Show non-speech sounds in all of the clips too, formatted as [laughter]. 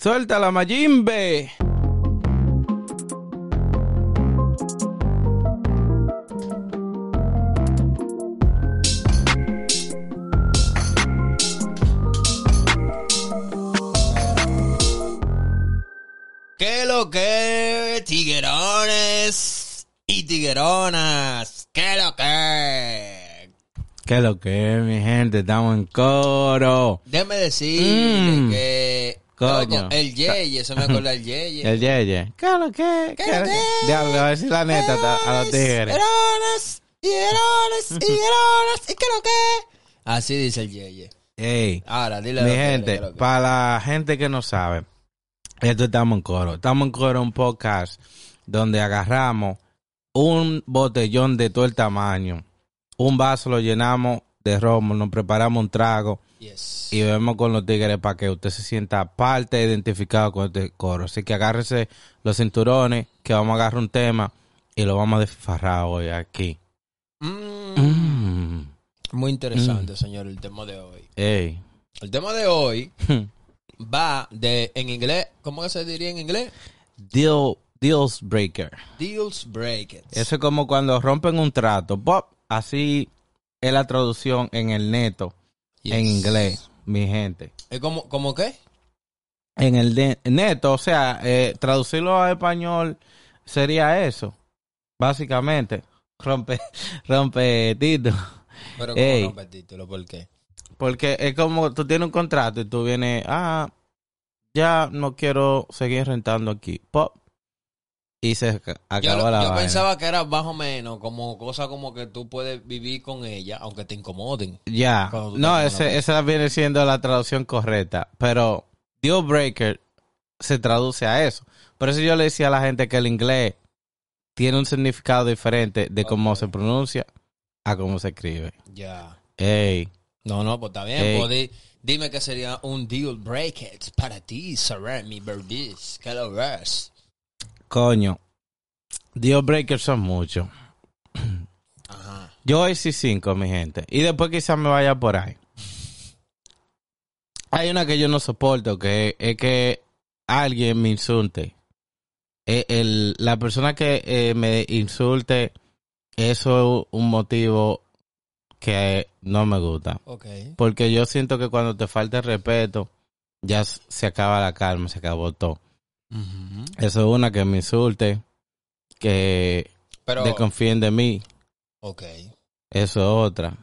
¡Suelta la Mayimbe! ¿Qué lo que? Tiguerones y tigueronas. ¿Qué lo que? ¿Qué lo que, mi gente? Estamos en coro. Déjame decirle Mm. que. Coño. el Yeye, eso me acuerda el Yeye. El Yeye. ¿Qué lo que? ¿Qué lo que? Diablo, a decir la neta a los tigres. Tiguerones, tiguerones, tiguerones. [laughs] ¿Y qué lo que? Así dice el Yeye. Ey, Ahora, dile mi gente, que. para la gente que no sabe, esto estamos en coro. Estamos en coro un podcast donde agarramos un botellón de todo el tamaño, un vaso lo llenamos de romo, nos preparamos un trago Yes. y bebemos con los tigres para que usted se sienta parte identificado con este coro. Así que agárrese los cinturones, que vamos a agarrar un tema y lo vamos a desfarrar hoy aquí. Mm, Mm. Muy interesante, señor, el tema de hoy. Ey. El tema de hoy va de, en inglés, ¿cómo que se diría en inglés? Deal, deals breaker. Deals break Eso es como cuando rompen un trato. Pop, así es la traducción en el neto, en inglés, mi gente. ¿Es como, como qué? En el de- neto, o sea, eh, traducirlo a español sería eso, básicamente. [laughs] Rompe, rompe tito. Pero Ey. ¿cómo rompe el título? ¿Por qué? Porque es como tú tienes un contrato y tú vienes, ah, ya no quiero seguir rentando aquí. Pop. Y se ac- Yo, la yo vaina. pensaba que era más o menos como cosa como que tú puedes vivir con ella, aunque te incomoden. Ya, no, ese, esa viene siendo la traducción correcta, pero deal breaker se traduce a eso. Por eso yo le decía a la gente que el inglés tiene un significado diferente de cómo Ok. se pronuncia a cómo se escribe. Ya. Ey, No, no, pues está bien. Pues di- dime que sería un deal breaker para ti, Sarah, mi verdis. ¿Qué lo ves? Coño, deal breakers son muchos. Ajá. Yo hoy sí cinco, mi gente, y después quizás me vaya por ahí. Hay una que yo no soporto, que es que alguien me insulte. Eh, el- la persona que eh, me insulte, eso es un motivo que no me gusta. Ok. Porque yo siento que cuando te falta el respeto, ya se acaba la calma, se acabó todo. Eso es una que me insulte, que Pero, desconfíen de mí. ok. Eso es otra.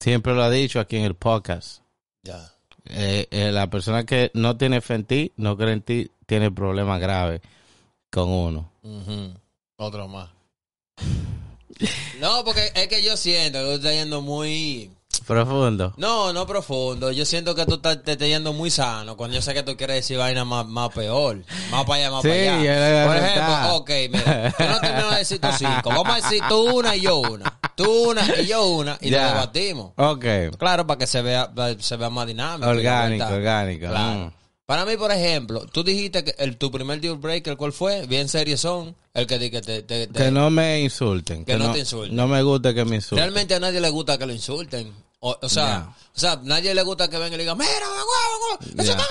Siempre lo ha dicho aquí en el podcast. Ya. Eh, eh, la persona que no tiene fe en ti, no cree en ti, tiene problemas graves con uno. Otro más. [laughs] No, porque es que yo siento que estás yendo muy... Profundo. No, no profundo. Yo siento que tú estás, te estás yendo muy sano. Cuando yo sé que tú quieres decir vaina más, más peor. Más para allá, más Sí, para yo allá. Por ejemplo, ok, mira. Tú no terminas de decir tus cinco. Vamos a decir tú una y yo una. Tú una y yo una. Y lo debatimos. Ok. Claro, para que se vea, se vea más dinámico. Orgánico, orgánico. Claro. Mm. Para mí, por ejemplo, tú dijiste que el, tu primer deal breaker, ¿cuál fue? Bien serio son. El que, que te, te- te- Que no me insulten. Que no te insulten. No me gusta que me insulten. Realmente a nadie le gusta que lo insulten. O, o sea, Ya. o sea, nadie le gusta que venga y le digan, mira, huevo, huevo, eso Ya. está-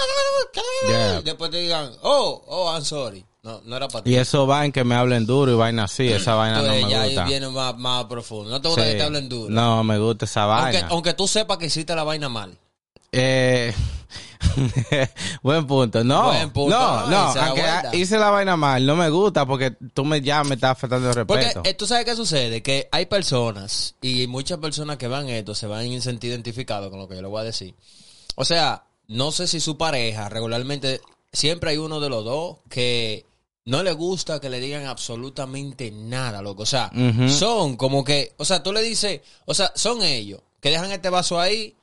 Ya. Y Después te digan, oh, oh, I'm sorry. No, no era para ti. Y eso va en que me hablen duro y vaina así. Esa vaina no Entonces, me ya ahí gusta. viene más, más profundo. No te gusta Sí. que te hablen duro. No, me gusta esa aunque, vaina. aunque tú sepas que hiciste la vaina mal. Eh, [laughs] buen punto. No, Buen punto. no, no. hice la Aunque vuelta. hice la vaina mal, no me gusta porque tú me ya me estás faltando el Porque respeto. eh, tú sabes qué sucede, que hay personas y muchas personas que van esto se van a sentir identificados con lo que yo le voy a decir. O sea, no sé si su pareja regularmente siempre hay uno de los dos que no le gusta que le digan absolutamente nada, loco. O sea, son como que, o sea, tú le dices, o sea, son ellos que dejan este vaso ahí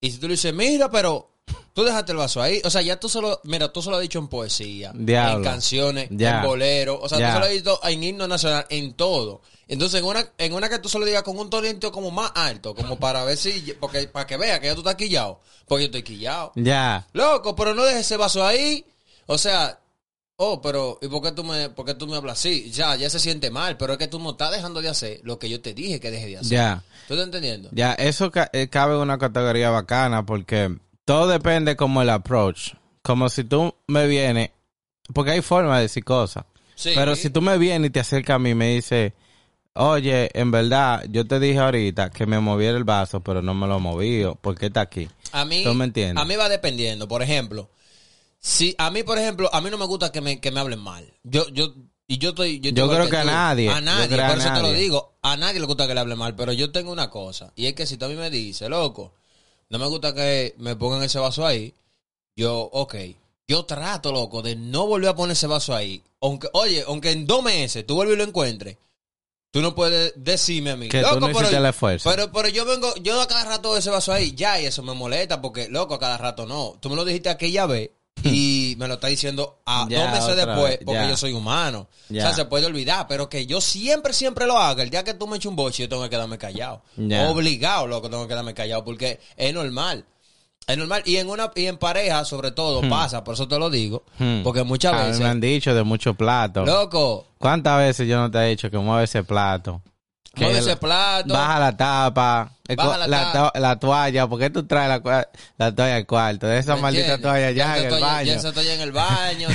y si tú le dices, mira, pero Tú dejaste el vaso ahí. O sea, ya tú solo, mira, tú solo has dicho en poesía, Diablo. en canciones, Ya. en bolero. O sea, Ya. tú solo has dicho en himno nacional, en todo. Entonces, en una, en una que tú solo digas con un tonito como más alto, como para ver si, porque, para que vea que ya tú estás quillado. Porque yo estoy quillado. Ya. Loco, pero no dejes ese vaso ahí. O sea, oh, pero ¿y por qué tú me, por qué tú me hablas así? Ya, ya se siente mal, pero es que tú no estás dejando de hacer lo que yo te dije que deje de hacer. Ya. ¿Tú estás entendiendo? Ya, eso ca- eh, cabe en una categoría bacana porque todo depende como el approach. Como si tú me vienes, porque hay formas de decir cosas. Sí. Pero si tú me vienes y te acercas a mí y me dices, oye, en verdad, yo te dije ahorita que me moviera el vaso, pero no me lo moví, ¿por qué está aquí? A mí, ¿Tú me entiendes? a mí va dependiendo. Por ejemplo, si a mí, por ejemplo, a mí no me gusta que me, que me hablen mal. Yo, yo, y yo estoy. Yo, creo que a nadie. A nadie, por a eso te lo digo. A nadie le gusta que le hable mal, pero yo tengo una cosa. Y es que si tú a mí me dices, loco, no me gusta que me pongan ese vaso ahí, yo, ok. Yo trato, loco, de no volver a poner ese vaso ahí. Aunque, oye, aunque en dos meses tú vuelves y lo encuentres, tú no puedes decirme a mí. Que tú loco, no pero- hiciste el esfuerzo. Pero, pero yo vengo, yo a cada rato ese vaso ahí, ya, y eso me molesta porque, loco, a cada rato no. Tú me lo dijiste aquella vez y [laughs] me lo estás diciendo a Ya, dos meses después vez, porque yo soy humano. Ya. O sea, se puede olvidar, pero que yo siempre, siempre lo haga. El día que tú me eches un boche, yo tengo que quedarme callado. Ya. Obligado, loco, tengo que quedarme callado porque es normal. Es normal. Y en una y en pareja, sobre todo, pasa, por eso te lo digo. Hmm. Porque muchas A mí veces, me han dicho de muchos platos. loco, ¿Cuántas veces yo no te he dicho que mueve ese plato? La- ese plato. Baja la tapa, Baja la la, tapa. to- la toalla, ¿por qué tú traes la, toalla al cuarto? De esa ¿Me maldita entiendes? toalla ya en el toalla- baño. Ya esa toalla en el baño.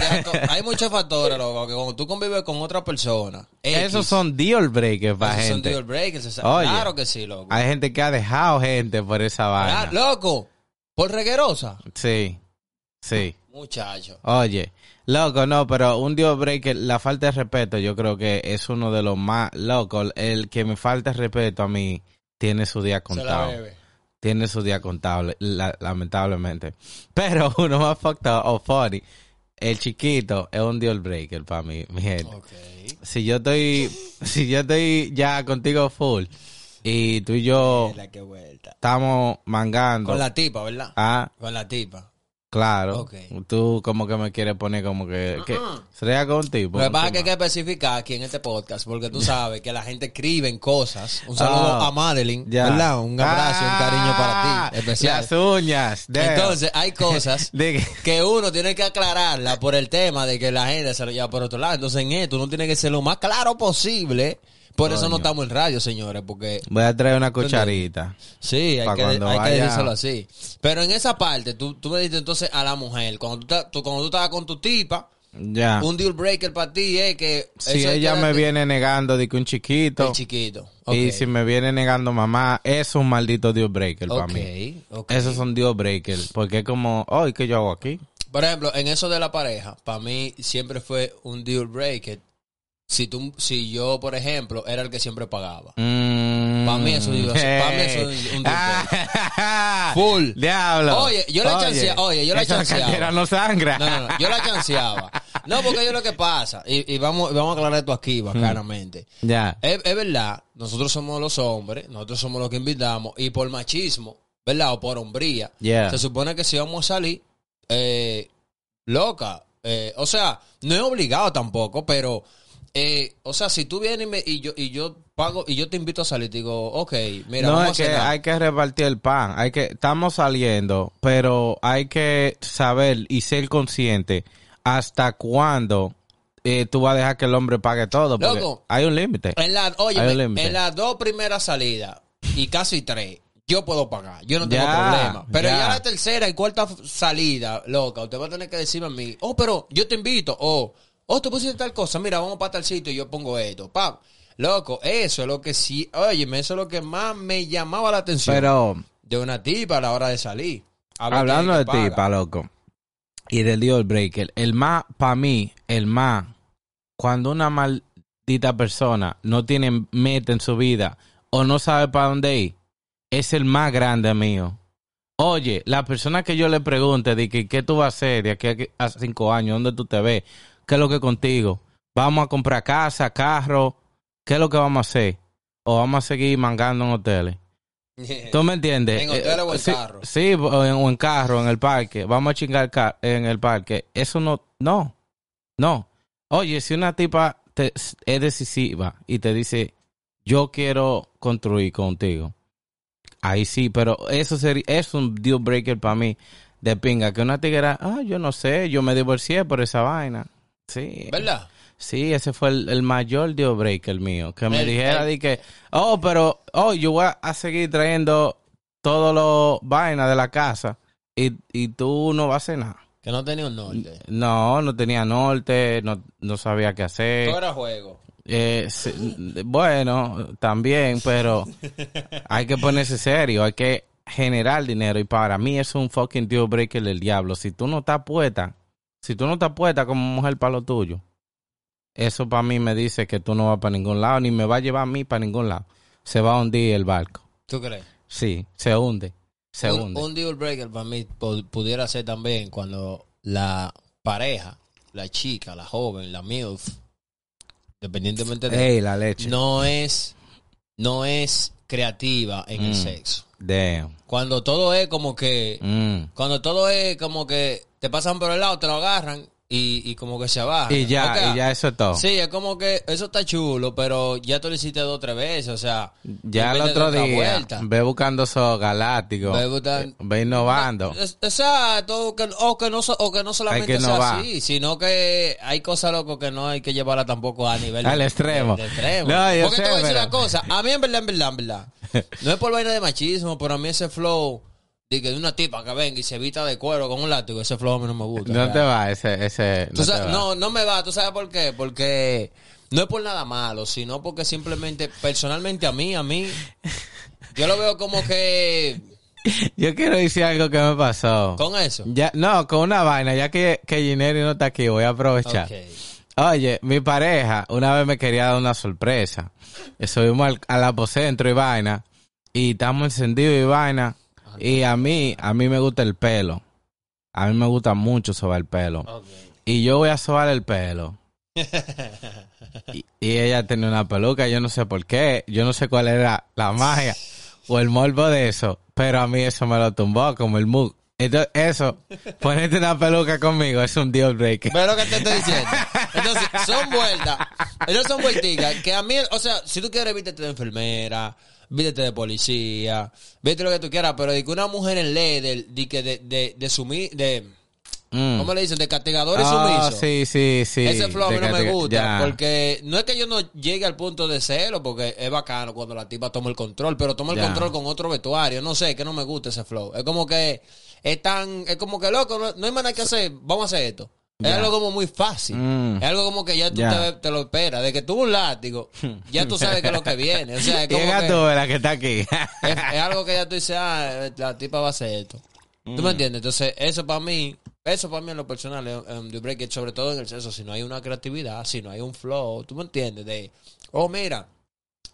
Hay muchos factores, loco, que cuando tú convives con otra persona. X, Esos son deal breakers para esos son gente. deal breakers. Oye, claro que sí, loco. Hay gente que ha dejado gente por esa vaina. Claro, loco, por reguerosa. Sí, sí. Muchacho. Oye, loco, no, pero un deal breaker, la falta de respeto, yo creo que es uno de los más locos. El que me falta respeto a mí tiene su día contado. tiene su día contable, la- lamentablemente. [laughs] Pero uno más fucked up o funny, el chiquito es un deal breaker para mí, mi gente. Si yo estoy, [laughs] si yo estoy ya contigo full y tú y yo La que vuelta. estamos mangando, Con la tipa, ¿verdad? ah, Con la tipa. Claro, Ok. tú como que me quieres poner como que, que sería con tipo. Lo que pasa es que hay que especificar aquí en este podcast, porque tú sabes que la gente escribe en cosas. Un saludo Ah, a Madeline, ya. ¿verdad? Un abrazo, un cariño Ah, para ti, especial. Las uñas. damn. Entonces, hay cosas [laughs] De que- que uno tiene que aclararla por el tema de que la gente se lo lleva por otro lado. Entonces, en esto uno tiene que ser lo más claro posible. Por eso no estamos en radio, señores, porque voy a traer una cucharita. sí, hay, que, hay que vaya- decírselo así. Pero en esa parte, tú, tú me dices entonces a la mujer, cuando tú, cuando tú estabas con tu tipa, Ya. un deal breaker para ti es que... si ella me viene negando de que un chiquito El chiquito. y si me viene negando mamá, es un maldito deal breaker para mí. ok. Esos son deal breakers. Porque es como, oh, ¿y qué yo hago aquí? Por ejemplo, en eso de la pareja, para mí siempre fue un deal breaker. Si tú, si yo, por ejemplo, era el que siempre pagaba. Mm, Pa' mí eso digo, pa' mí eso es un Ah, [laughs] Full. Diablo. Oye, yo la chancea- oye, yo la chanceaba. no sangra. No, no, no, yo la chanceaba. No, porque yo lo que pasa, y, y vamos, vamos a aclarar esto aquí bacanamente. Ya. Es, es verdad, nosotros somos los hombres, nosotros somos los que invitamos, y por machismo, ¿verdad? O por hombría, Yeah. se supone que si vamos a salir, eh, loca, eh, o sea, no es obligado tampoco, pero, eh, o sea, si tú vienes y, me- y yo y yo pago y yo te invito a salir, te digo, ok, mira, no, vamos es que a cenar. hay que repartir el pan. Hay que, estamos saliendo, pero hay que saber y ser consciente hasta cuándo eh, tú vas a dejar que el hombre pague todo. Porque Loco. hay un límite. En la, oye, Hay un límite. en las dos primeras salidas y casi tres, yo puedo pagar. Yo no tengo Ya, problema. Pero ya. ya. la tercera y cuarta salida, loca, usted va a tener que decirme a mí, oh, pero yo te invito, o, oh, tú pusiste tal cosa, mira, vamos para tal sitio y yo pongo esto, pam. Loco, eso es lo que sí, oye, eso es lo que más me llamaba la atención Pero de una tipa a la hora de salir. Hablando de paga. tipa, loco, y del deal breaker, el más, para mí, el más, cuando una maldita persona no tiene meta en su vida o no sabe para dónde ir, es el más grande mío. Oye, la persona que yo le pregunte de que qué tú vas a hacer de aquí a cinco años, dónde tú te ves, qué es lo que contigo, vamos a comprar casa, carro, qué es lo que vamos a hacer, o vamos a seguir mangando en hoteles. [laughs] ¿Tú me entiendes? En hoteles o en Eh, sí, carro. Sí, o en, o en carro, en el parque. Vamos a chingar ca- en el parque. Eso no, no, no. Oye, si una tipa te- es decisiva y te dice, yo quiero construir contigo, ahí sí, pero eso sería, es un deal breaker para mí. De pinga, que una tiguera, ah, yo no sé, yo me divorcié por esa vaina. Sí. ¿Verdad? Sí, ese fue el, el mayor deal breaker mío. Que me El- dijera el- de que, oh, pero, oh, yo voy a seguir trayendo todo lo vaina de la casa y, y tú no vas a hacer nada. Que no tenía un norte. No, no tenía norte, no, no sabía qué hacer. Todo era juego. Eh, bueno, también, pero [laughs] hay que ponerse serio, hay que generar dinero y para mí es un fucking deal breaker del diablo. Si tú no estás puesta, si tú no estás puesta como mujer para lo tuyo, eso para mí me dice que tú no vas para ningún lado, ni me va a llevar a mí para ningún lado. Se va a hundir el barco. ¿Tú crees? Sí, se hunde, se un, hunde. un deal breaker para mí pu- pudiera ser también cuando la pareja, la chica, la joven, la MILF, independientemente de... Ey, la leche. no es, no es creativa en el Mm. sexo. Damn. Cuando todo es como que... Mm. Cuando todo es como que te pasan por el lado, te lo agarran y, y como que se abajan. Y ya, y ya eso es todo. Sí, es como que eso está chulo, pero ya tú lo hiciste dos o tres veces, o sea... Ya el otro día, ve buscando esos galácticos, Ve buscan- ve innovando. Es- Exacto, o que, o que no, o que no solamente que sea así, sino que hay cosas, loco, que no hay que llevarla tampoco a nivel... Al de- extremo. de- de extremo. No, yo Porque sé, te voy a decir pero- una cosa, a mí en verdad, en verdad, en verdad, [laughs] no es por vaina de machismo, pero a mí ese flow de que de una tipa que venga y se evita de cuero con un látigo, ese flow a mí no me gusta. No ya. te va ese, ese, no, te sabes- va. no, no me va, ¿tú sabes por qué? Porque no es por nada malo, sino porque simplemente, personalmente a mí, a mí, yo lo veo como que [laughs] Yo quiero decir algo que me pasó. con eso. Ya, no, con una vaina, ya que, que Gineri no está aquí, voy a aprovechar. Oye, mi pareja una vez me quería dar una sorpresa. Subimos al, al apocentro y vaina, y estamos encendidos y vaina, y a mí, a mí me gusta el pelo. A mí me gusta mucho sobar el pelo. Y yo voy a sobar el pelo. [laughs] y, y ella tenía una peluca, yo no sé por qué, yo no sé cuál era la magia o el morbo de eso, pero a mí eso me lo tumbó como el mug. Entonces, eso, [laughs] ponerte una peluca conmigo es un deal breaker. Ve lo que te estoy diciendo. [laughs] Entonces, son vueltas. Ellos son vuelticas. Que a mí, o sea, si tú quieres, vístete de enfermera, vístete de policía, vístete lo que tú quieras, pero de que una mujer en ley, de, de, que de, de, de sumi- de, Mm. ¿cómo le dicen? De castigador y Ah, sí, sí, sí. Ese flow a mí no me gusta, ya. porque no es que yo no llegue al punto de celo, porque es bacano cuando la tipa toma el control, pero toma el Ya. control con otro vestuario, no sé, que no me gusta ese flow. Es como que es tan, es como que loco, no, no hay nada que hacer, vamos a hacer esto. Es algo como muy fácil. Mm. Es algo como que ya tú te, te lo esperas. De que tuvo un látigo, ya tú sabes que es lo que viene. O sea, es [laughs] como Llega que tú, la que está aquí. [laughs] es, es algo que ya tú dices, ah, la tipa va a hacer esto. ¿Tú Mm. me entiendes? Entonces, eso para mí, eso para mí en lo personal es un deal breaker, sobre todo en el sexo, si no hay una creatividad, si no hay un flow, ¿tú me entiendes? De, oh, mira,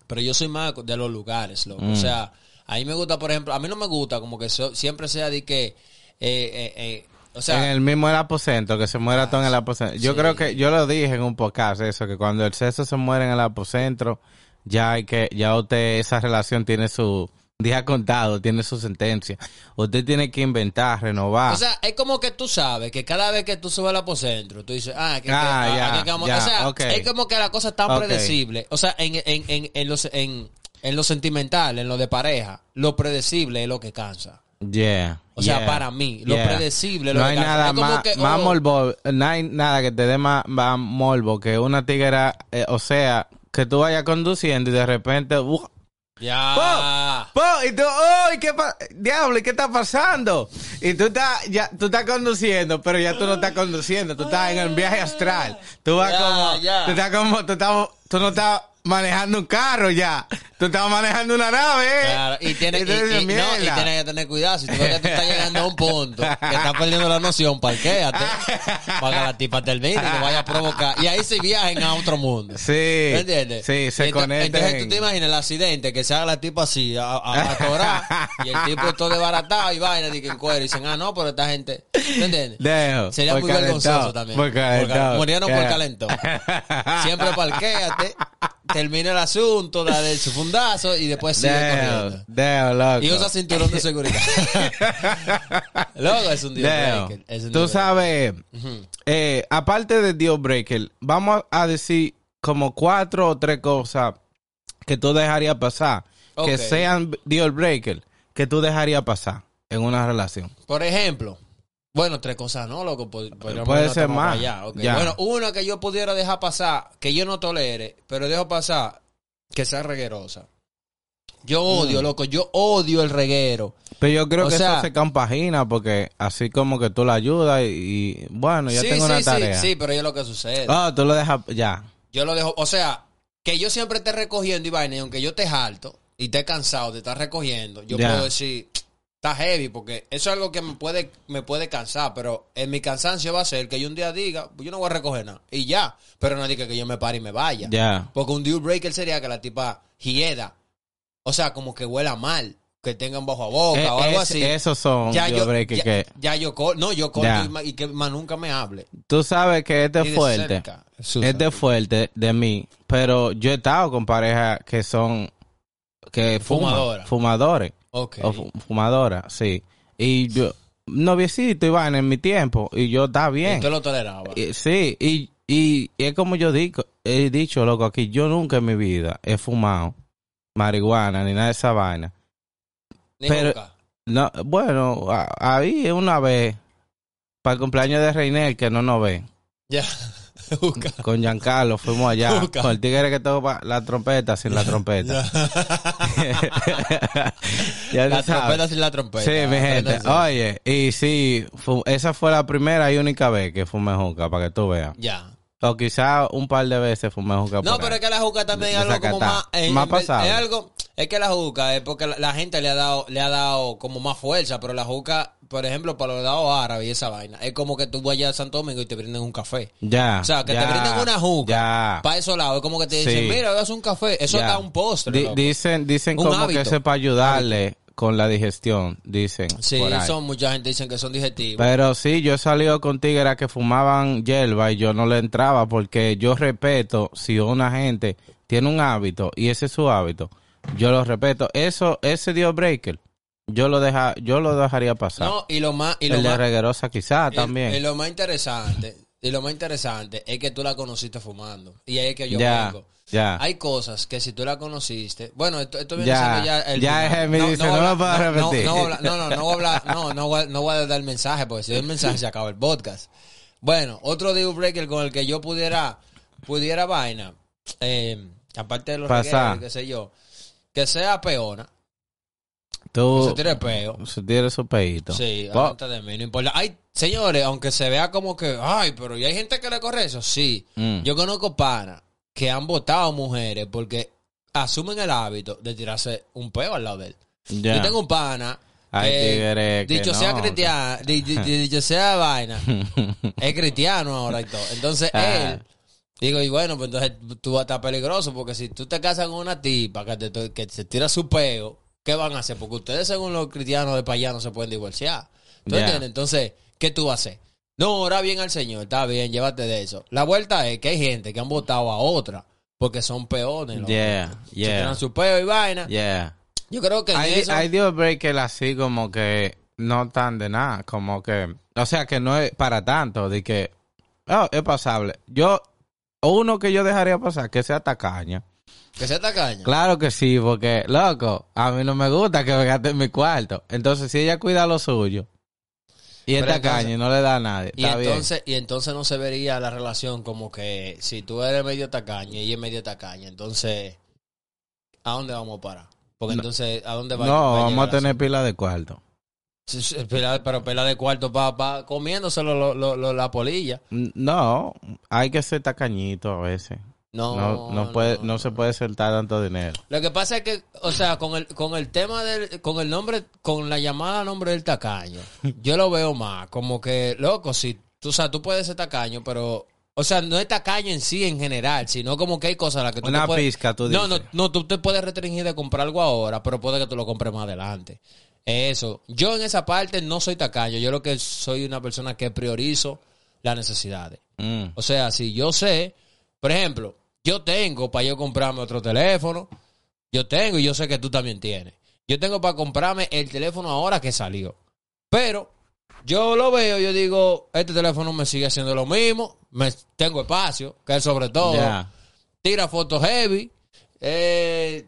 pero yo soy más de los lugares, loco. Mm. O sea, a mí me gusta, por ejemplo, a mí no me gusta como que so- siempre sea de que, eh, eh, eh, o sea, en el mismo el aposento, que se muera todo en el aposento. Yo sí. creo que, yo lo dije en un podcast, eso, que cuando el sexo se muere en el aposento, ya hay que, ya usted, esa relación tiene su día contado, tiene su sentencia. Usted tiene que inventar, renovar. O sea, es como que tú sabes que cada vez que tú subes al apocentro, tú dices, ah, que, que- Ah, ah, ya, que ya, o sea, es como que la cosa es tan predecible. O sea, en, en, en, en, los, en, en lo sentimental, en lo de pareja, lo predecible es lo que cansa. Yeah. O sea, yeah, para mí, lo yeah. predecible lo No hay nada más, que, más oh, morbo, no hay nada que te dé más, más morbo que una tiguera, eh, o sea, que tú vayas conduciendo y de repente, ¡uh! Ya. Po, y tú, ¡ay, qué pa- diablo! ¿y qué está pasando? Y tú estás, ya, tú estás conduciendo, pero ya tú no estás conduciendo, tú estás en el viaje astral. Tú vas Ya, como, ya. tú estás como, tú, estás, tú no estás manejando un carro ya, tú estás manejando una nave. Claro, y tienes y, y- no, y "Mierda". tienes que tener cuidado. Si tú ves que tú estás llegando a un punto que estás perdiendo la noción, parquéate. [laughs] Para que la tipa termine y no vaya a provocar. Y ahí se viajen a otro mundo. Sí. ¿Me entiendes? Sí, se Y conectan. Entonces tú te imaginas el accidente que se haga la tipa así, a, a, atorar, y el tipo todo desbaratado y vaina, y que en cuero. Y dicen, ah, no, pero esta gente. ¿Me entiendes? Dejo, Sería por muy vergonzoso también. por calentado. Murieron por Yeah. calentón. Siempre parquéate. Termina el asunto, da su fundazo y después sigue Deo, corriendo. Loco. Y usa cinturón de seguridad. [laughs] Loco, es un deal breaker. es un Tú deal sabes, eh, aparte de deal breaker, vamos a decir como cuatro o tres cosas que tú dejarías pasar. Que sean deal breaker, que tú dejarías pasar en una relación. Por ejemplo, bueno, tres cosas, ¿no? Loco, Pod- podríamos Puede ser más. allá. Bueno, una que yo pudiera dejar pasar, que yo no tolere, pero dejo pasar, que sea reguerosa. Yo odio, Mm. loco, yo odio el reguero. Pero yo creo O que sea- eso se compagina porque así como que tú la ayudas y, y, bueno, ya sí, tengo sí, una sí, tarea. sí, pero yo lo que sucede. Oh, tú lo dejas ya. Yo lo dejo, o sea, que yo siempre esté recogiendo y vaina, y aunque yo esté harto y esté cansado de estar recogiendo, yo Ya. puedo decir, está heavy, porque eso es algo que me puede, me puede cansar, pero en mi cansancio va a ser que yo un día diga, pues yo no voy a recoger nada, y ya, pero no diga que yo me pare y me vaya. Ya. Porque un deal breaker sería que la tipa hieda, o sea, como que huela mal, que tenga un bajo a boca Eh, o algo es- así. Esos son ya yo, breaker ya, que ya yo, no, yo corto y, y que más nunca me hable. tú sabes que este es de fuerte. cerca. Este es fuerte de mí, pero yo he estado con parejas que son que fuman, fumadores Ok. o fu- fumadoras, sí. Y yo noviecito iban en mi tiempo y yo está Y bien. usted lo toleraba. Y- Sí, y, y es como yo digo, he dicho, loco, aquí yo nunca en mi vida he fumado marihuana ni nada de esa vaina. Ni pero- nunca. No, bueno, ahí una vez para el cumpleaños de Reinel que no nos ven. Ya. [laughs] Con Giancarlo fuimos allá Busca. con el tigre que toca la trompeta sin la [laughs] trompeta. [laughs] ya La sabes. trompeta sin la trompeta. Sí, mi gente. Oye, y sí, esa fue la primera y única vez que fumé juca, para que tú veas. Ya. O quizá un par de veces fumé juca. No, pero es que la juca también es algo como más... eh, Más pasable. Es algo... Es que la juca es porque la, la gente le ha dado le ha dado como más fuerza, pero la juca, por ejemplo, para los lados árabes y esa vaina, es como que tú vayas a Santo Domingo y te brinden un café. Ya. O sea, que ya, te brinden una juca Ya. para esos lados. Es como que te dicen, Sí. mira, veas un café. Eso ya. está un postre. Loco. dicen dicen Un como hábito. que eso es para ayudarle con la digestión, dicen. Sí, son mucha gente dicen que son digestivos. Pero sí, yo he salido con tigres que fumaban hierba y yo no le entraba porque yo respeto si una gente tiene un hábito y ese es su hábito, yo lo respeto. Eso, ese deal breaker, yo lo deja, yo lo dejaría pasar. no, y lo más... Y lo el de más reguerosa quizá y- también. Y lo más interesante, y lo más interesante es que tú la conociste fumando. Y ahí es que yo ya, vengo. ya. Hay cosas que si tú la conociste, bueno, esto, esto viene Ya, siendo ya el ya me dice, no a lo puedo no, repetir. No, no, no, no, no voy a hablar, no, no voy, no voy a dar el mensaje, porque si doy el mensaje se acaba el podcast. Bueno, otro deal breaker con el que yo pudiera, pudiera vaina, eh, aparte de los regueros, qué sé yo, que sea peona, que Tú, se tire peo. se tiene su peito. Sí, de mí, no importa. Hay, señores, aunque se vea como que, ay, pero ¿y hay gente que le corre eso? Sí. Mm. Yo conozco panas que han votado mujeres porque asumen el hábito de tirarse un peo al lado de él. Yo tengo un pana Hay que, tigres que dicho sea no. cristiano, di- di- di- dicho sea vaina, [laughs] es cristiano ahora y todo. Entonces Ah. él, digo, y bueno, pues entonces tú vas a estar peligroso porque si tú te casas con una tipa que, te, que se tira su peo, ¿qué van a hacer? Porque ustedes según los cristianos de para allá no se pueden divorciar. ¿Tú entiendes? Entonces, ¿qué tú vas a hacer? No, ora bien al Señor, está bien, llévate de eso. La vuelta es que hay gente que han votado a otra porque son peones. loco. Yeah, Se yeah, tiran su peo y vaina. yeah. Yo creo que hay, eso... hay deal breakers así como que no tan de nada, como que, o sea, que no es para tanto, de que, oh, es pasable. Yo, uno que yo dejaría pasar, que sea tacaña. Que sea tacaño. Claro que sí, porque, loco, a mí no me gusta que me gaste en mi cuarto. Entonces, si ella cuida lo suyo y es entonces- y no le da a nadie, Y está bien. entonces, y entonces no se vería la relación como que si tú eres medio tacaño y ella es medio tacaña, entonces, ¿a dónde vamos a parar? Porque entonces, ¿a dónde va No, va vamos a tener pila de cuarto. Pero pela de cuarto para pa, comiéndoselo lo- lo- lo- la polilla. No, hay que ser tacañito a veces. No, No, no, puede, no, se puede soltar tanto dinero. Lo que pasa es que, o sea, con el, con el tema del, con el nombre, con la llamada nombre del tacaño, [laughs] yo lo veo más, como que, loco, si, tú, o sea, tú puedes ser tacaño, pero, o sea, no es tacaño en sí en general, sino como que hay cosas a las que tú Una te puedes- pizca, tú No, no, dices. no, tú te puedes restringir de comprar algo ahora, pero puede que tú lo compres más adelante. Eso. Yo en esa parte no soy tacaño, yo lo que soy una persona que priorizo las necesidades. Mm. O sea, si yo sé, por ejemplo, Yo tengo para yo comprarme otro teléfono. Yo tengo y yo sé que tú también tienes. Yo tengo para comprarme el teléfono ahora que salió. Pero yo lo veo, yo digo, este teléfono me sigue haciendo lo mismo. Me, tengo espacio, que es sobre todo. Tira fotos heavy. Eh,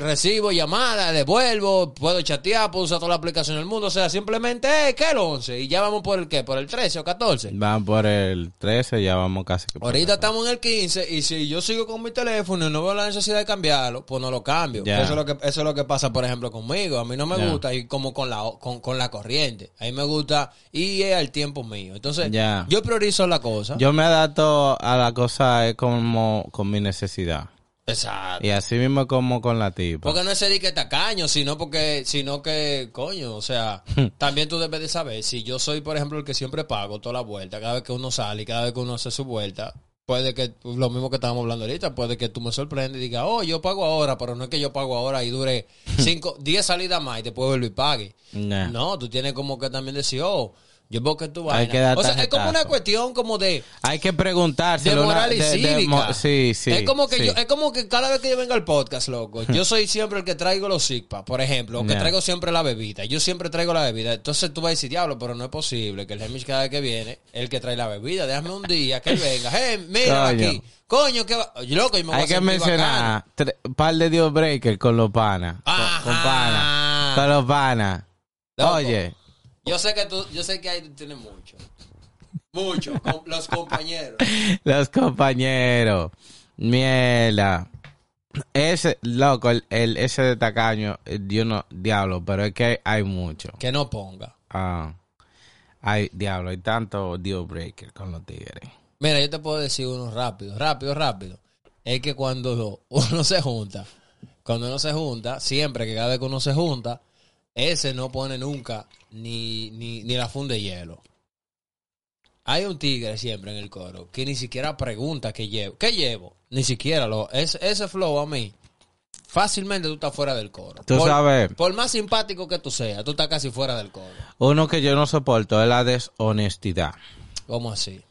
recibo llamadas, devuelvo, puedo chatear, puedo usar toda la aplicación del mundo. O sea, simplemente, eh, ¿qué el 11? Y ya vamos por el qué, por el 13 o 14. Van por el 13, ya vamos casi que Ahorita estamos en el 15 y si yo sigo con mi teléfono y no veo la necesidad de cambiarlo, pues no lo cambio. Eso, es lo que, eso es lo que pasa, por ejemplo, conmigo. A mí no me gusta ir como con la, con, con la corriente. A mí me gusta ir al tiempo mío. Entonces, yo priorizo la cosa. Yo me adapto a la cosa como con mi necesidad. Exacto. Y así mismo como con la tipa. Porque no es de que tacaño, sino porque, sino que, coño, o sea, también tú debes de saber, si yo soy, por ejemplo, el que siempre pago toda la vuelta, cada vez que uno sale y cada vez que uno hace su vuelta, puede que, lo mismo que estábamos hablando ahorita, puede que tú me sorprendas y digas, oh, yo pago ahora, pero no es que yo pago ahora y dure cinco, diez salidas más y después vuelvo y pague. Nah. No, tú tienes como que también decir, oh, yo veo que tú vas. O sea, es como una cuestión como de, Hay que preguntarse. de moral y cívica. sí, sí. Es como que sí. yo, es como que cada vez que yo vengo al podcast, loco, yo soy siempre el que traigo los sigpa, por ejemplo, o que traigo siempre la bebida. Yo siempre traigo la bebida. Entonces tú vas a decir, diablo, pero no es posible que el Hemish cada vez que viene, el que trae la bebida, déjame un día que él venga. Hey, mira Coño. aquí. Coño, que va. Loco, yo me voy Hay a que mencionar un par de Dios Breaker con los panas. Con, con panas. Con los panas. Oye, Yo sé que tú, yo sé que ahí tú tienes mucho. Mucho. con los compañeros. [laughs] los compañeros. Mierda. Ese, loco, el, el- ese de tacaño, eh, yo no, diablo, pero es que hay mucho. Que no ponga. Ah, hay, diablo, hay tanto deal breaker con los tigres. Mira, yo te puedo decir uno rápido, rápido, rápido. Es que cuando [laughs] uno se junta, cuando uno se junta, siempre que cada vez que uno se junta, ese no pone nunca ni, ni, ni la funda de hielo. Hay un tigre siempre en el coro que ni siquiera pregunta qué llevo. ¿Qué llevo? Ni siquiera lo. Ese, ese flow a mí. Fácilmente tú estás fuera del coro. Tú por, sabes. Por más simpático que tú seas, tú estás casi fuera del coro. Uno que yo no soporto es la deshonestidad. ¿Cómo así?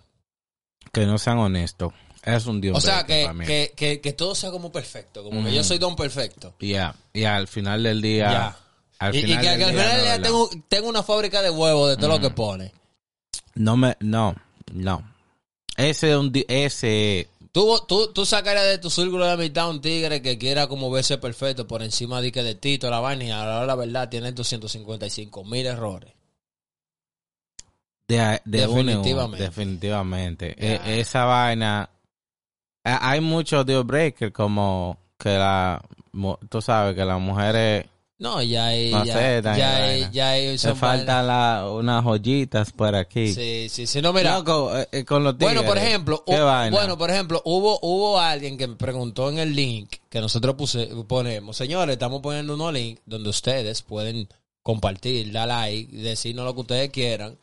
Que no sean honestos. Es un deal O sea, que, para mí. que, que, que todo sea como perfecto. Como que yo soy don perfecto. Ya, y al final del día. Ya. Al Y, que, al final ya tengo, tengo una fábrica de huevos de todo lo que pone. No me, no, no. Ese es un, di- ese, Tú, tú, tú sacarías de tu círculo de amistad un tigre que quiera como verse perfecto por encima de que de Tito, la vaina, y ahora la verdad tiene 255 mil errores. de, de uno en uno, Definitivamente. definitivamente. E- esa vaina, hay muchos deal breakers como que la, tú sabes que las mujeres No, ya hay, No ya, sé, ya, hay, ya hay, son faltan la- unas joyitas por aquí. Sí, sí, sí, no, mira. Eh, eh, con los. Bueno, por ejemplo, bueno, por ejemplo, hubo hubo alguien que me preguntó en el link que nosotros puse, ponemos, señores, estamos poniendo unos links donde ustedes pueden compartir, dar like, decirnos lo que ustedes quieran,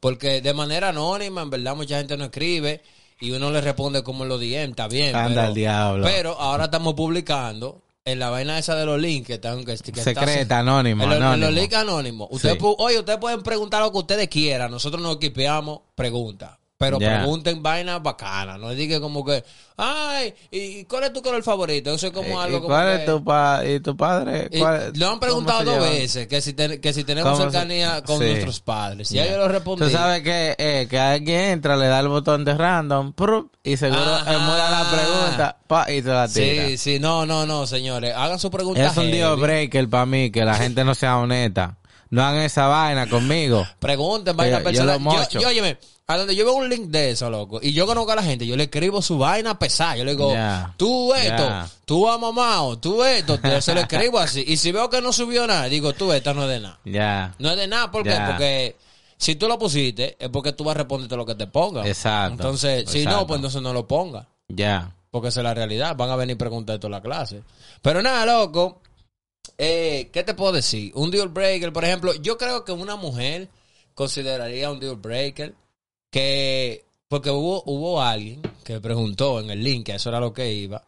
porque de manera anónima, en verdad, mucha gente no escribe y uno le responde como los DM, está bien, Anda pero, al diablo. pero ahora estamos publicando en la vaina esa de los links que están que, que está- Secreta, anónimo, en los, en los anónimo. links anónimos. Ustedes Sí. oye, ustedes pueden preguntar lo que ustedes quieran. Nosotros nos equipeamos preguntas. Pero Ya. pregunten vainas bacanas. No digan como que, ay, ¿y cuál es tu color favorito? Eso es como Eh, algo ¿y como ¿Cuál que- es tu, pa y tu padre? y ¿Cuál- lo han preguntado dos llevan? veces, que si, ten- que si tenemos ¿Cómo se- cercanía con Sí. nuestros padres. Y ya yo lo respondí. Tú sabes que, eh, que alguien entra, le da el botón de random, prup, y seguro emula la pregunta, pa, y se la tira. Sí, sí, no, no, no, señores. Hagan su pregunta. Es un deal breaker para mí, que la gente no sea honesta. No hagan esa vaina conmigo. Pregunten lo mocho. Yo, yo, óyeme, a donde yo veo un link de eso, loco, y yo conozco a la gente, yo le escribo su vaina pesada. Yo le digo, tú esto, tú a mamado, tú esto, yo se lo escribo así. Y si veo que no subió nada, digo, tú esta no es de nada. Ya. No es de nada, ¿por qué? Porque si tú lo pusiste, es porque tú vas a responderte lo que te ponga. Exacto. Entonces, si no, pues entonces no lo ponga. Ya. Porque esa es la realidad. Van a venir a preguntar toda la clase. Pero nada, loco. Eh, ¿Qué te puedo decir? Un deal breaker, por ejemplo, yo creo que una mujer consideraría un deal breaker que. Porque hubo, hubo alguien que preguntó en el link, que eso era lo que iba.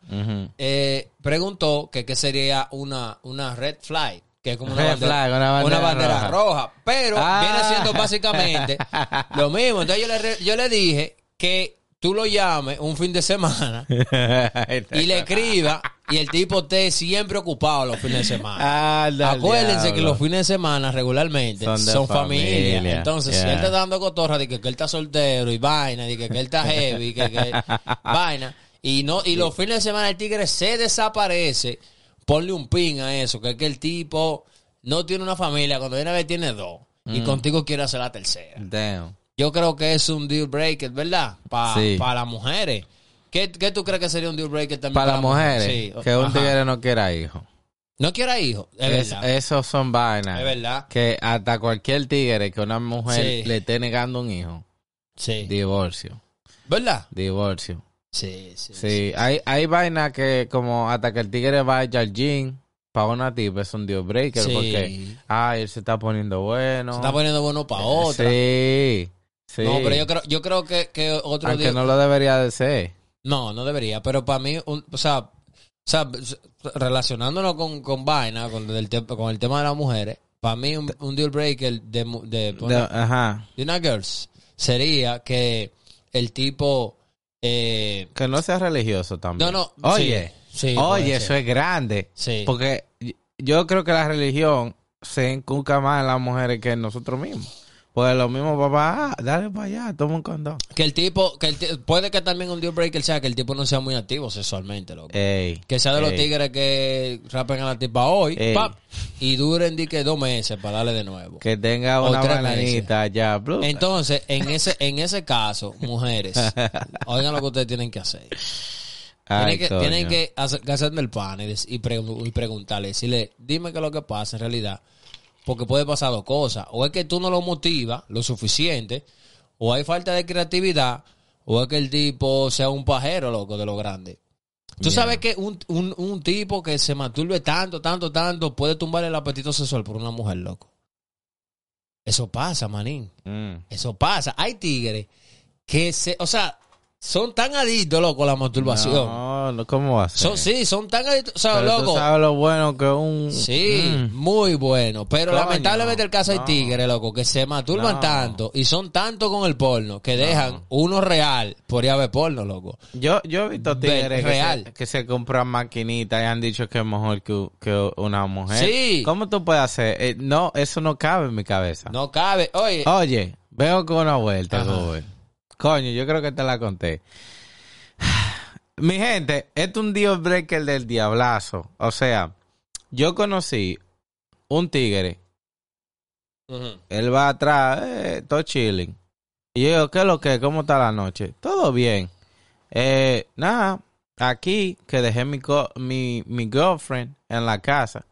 Eh, preguntó que qué sería una, una red flag. Que es como una bandera, flag, una bandera bandera roja. roja. Pero Ah. viene siendo básicamente [laughs] lo mismo. Entonces yo le, yo le dije que tú lo llames un fin de semana [laughs] y le escriba y el tipo esté siempre ocupado los fines de semana. Al Acuérdense que los fines de semana regularmente Son familia. familia. Entonces, si Yeah. él te está dando cotorra de que, que él está soltero y vaina, de que, que él está heavy, que, que [laughs] vaina, y no y los fines de semana el tigre se desaparece, ponle un pin a eso, que es que el tipo no tiene una familia, cuando viene a ver tiene dos, y contigo quiere hacer la tercera. Damn. Yo creo que es un deal breaker, ¿verdad? Para Sí. las mujeres. ¿Qué, ¿Qué tú crees que sería un deal breaker también Para las mujeres, Sí. que un Ajá. tigre no quiera hijo. No quiera hijo, es, Es- verdad. esos son vainas. Es verdad. Que hasta cualquier tigre que una mujer Sí. le esté negando un hijo. Sí. Divorcio. ¿Verdad? Divorcio. Sí, sí. Sí, hay, hay vainas que como hata que el tigre vaya al gym para una tipa es un deal breaker Sí. porque, ay, él se está poniendo bueno. Se está poniendo bueno para otra. Sí, sí. No, pero yo creo, yo creo que, que otro Aunque no lo debería de ser. No, no debería. Pero para mí, un- o sea, o sea, relacionándonos con, con vaina, con el, con el tema de las mujeres, para mí un, un deal breaker de, de, De- ajá. de una girls sería que el tipo. Eh, Que no sea religioso también. no, no. Oye, sí, sí, oye, eso es grande. Sí. Porque yo creo que la religión se inculca más en las mujeres que en nosotros mismos. Pues lo mismo, papá, ah, dale para allá, toma un condón. Que el tipo, que el puede que también un deal breaker sea que el tipo no sea muy activo sexualmente, loco. Ey, que sea de los tigres que rapen a la tipa hoy, pap, y duren di que dos meses para darle de nuevo. Que tenga una bananita ya, blu. Entonces, en ese, en ese caso, mujeres, [laughs] oigan lo que ustedes tienen que hacer. Ay, Tienen que, coño. tienen que hacer, que hacerme el pan y, y, pregun- y preguntarle, decirle, dime qué es lo que pasa en realidad. Porque puede pasar dos cosas. O es que tú no lo motivas lo suficiente, o hay falta de creatividad, o es que el tipo sea un pajero, loco, de lo grande. Tú Yeah. sabes que un, un, un tipo que se masturbe tanto, tanto, tanto, puede tumbar el apetito sexual por una mujer, loco. Eso pasa, manín. Mm. Eso pasa. Hay tigres que se, o sea, son tan adictos, loco, a la masturbación. No, no, ¿cómo va a ser? Son, sí, son tan adictos. O sea, Pero tú loco. sabes lo bueno que un... Sí, Mm. muy bueno. Pero Coño, lamentablemente el caso hay no. tigres, loco, que se masturban No. tanto y son tanto con el porno que dejan uno real por ir a ver porno, loco. Yo, yo he visto tigres que se, que se compran maquinitas y han dicho que es mejor que, que una mujer. Sí. ¿Cómo tú puedes hacer? Eh, no, eso no cabe en mi cabeza. No cabe. Oye, Oye, veo con una vuelta. Google. Coño, yo creo que te la conté. [sighs] Mi gente, esto es un deal breaker del diablazo. O sea, yo conocí un tigre. Él va atrás, eh, todo chilling. Y yo digo, ¿qué es lo que? ¿Cómo está la noche? Todo bien. Eh, nada, aquí que dejé mi, co- mi, mi girlfriend en la casa.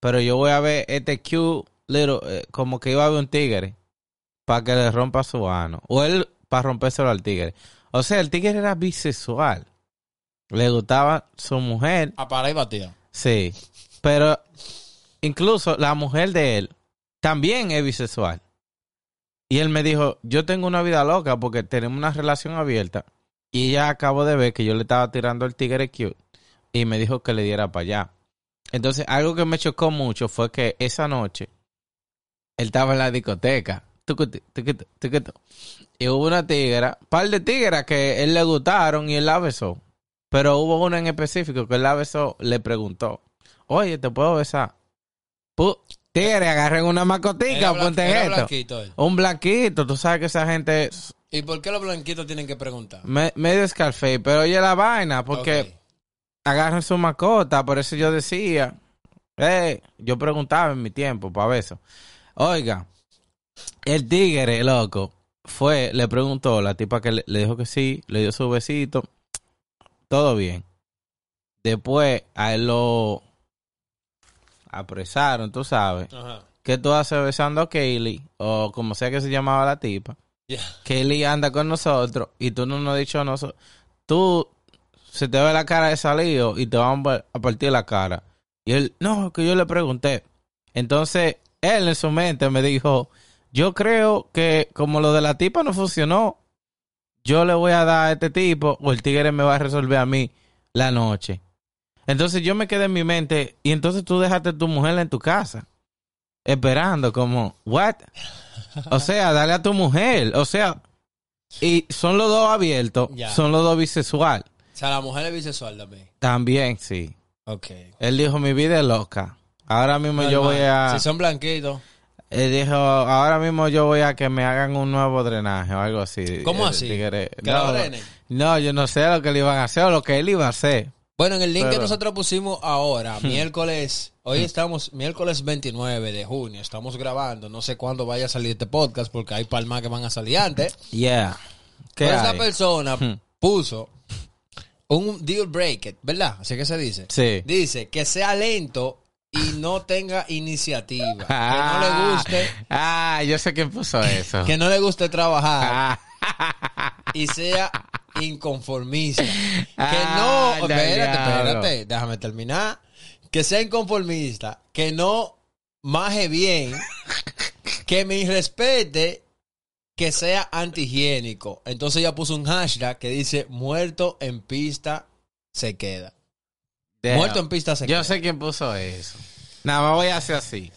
Pero yo voy a ver este cute little, eh, como que iba a ver un tigre para que le rompa su ano. O él para rompérselo al tigre. O sea, el tigre era bisexual. Le gustaba su mujer, a parar y batida. sí. Pero incluso la mujer de él también es bisexual. Y él me dijo, yo tengo una vida loca porque tenemos una relación abierta. Y ella acabó de ver que yo le estaba tirando el tigre cute. Y me dijo que le diera para allá. Entonces, algo que me chocó mucho fue que esa noche él estaba en la discoteca. Tucutu, tucutu, tucutu. Y hubo una tigra, par de tigras que él le gustaron y él la besó. Pero hubo una en específico que él la besó, le preguntó, oye, ¿te puedo besar? Pu- tigre, agarren una macotica, ponte esto. blanquito él. Un blanquito, tú sabes que esa gente es ¿Y por qué los blanquitos tienen que preguntar? me- medio escalfe, pero oye la vaina, porque agarran su mascota, por eso yo decía, eh, yo preguntaba en mi tiempo para eso. Oiga, el tigre, loco, fue, le preguntó, la tipa que le, le dijo que sí, le dio su besito, todo bien. Después a él lo apresaron, tú sabes. Ajá. ¿Qué tú haces besando a Kaylee? O como sea que se llamaba la tipa. Ya. Kaylee anda con nosotros y tú no nos has dicho a nosotros. Tú se te ve la cara de salido y te van a partir la cara. Y él, no, que yo le pregunté. Entonces, él en su mente me dijo, yo creo que como lo de la tipa no funcionó, yo le voy a dar a este tipo o el tigre me va a resolver a mí la noche. Entonces yo me quedé en mi mente y entonces tú dejaste a tu mujer en tu casa esperando como, what? O [laughs] sea, dale a tu mujer, o sea, Y son los dos abiertos, Ya. son los dos bisexual. O sea, la mujer es bisexual también. También, sí. Ok. Él dijo, mi vida es loca. Ahora mismo yo voy a... Si son blanquitos. Él dijo, ahora mismo yo voy a que me hagan un nuevo drenaje o algo así. ¿Cómo así? ¿Que no, no, yo no sé lo que le iban a hacer o lo que él iba a hacer. Bueno, en el link que nosotros pusimos ahora, [laughs] miércoles, hoy estamos miércoles 29 de junio, estamos grabando, no sé cuándo vaya a salir este podcast porque hay palmas que van a salir antes. Yeah. ¿Qué Pero esta persona puso un deal breaker, ¿verdad? Así que se dice. Sí. Dice que sea lento y no tenga iniciativa, [laughs] que no le guste, Ah, yo sé quién puso eso. que no le guste trabajar Ah, y sea inconformista. [laughs] Que Ah, no, ya, espérate, espérate, déjame terminar. Que sea inconformista, que no maje bien, [laughs] que me irrespete, que sea antihigiénico. Entonces ella puso un hashtag que dice muerto en pista se queda. Damn. Muerto en pista se Yo queda. sé quién puso eso. Nada más voy a hacer así.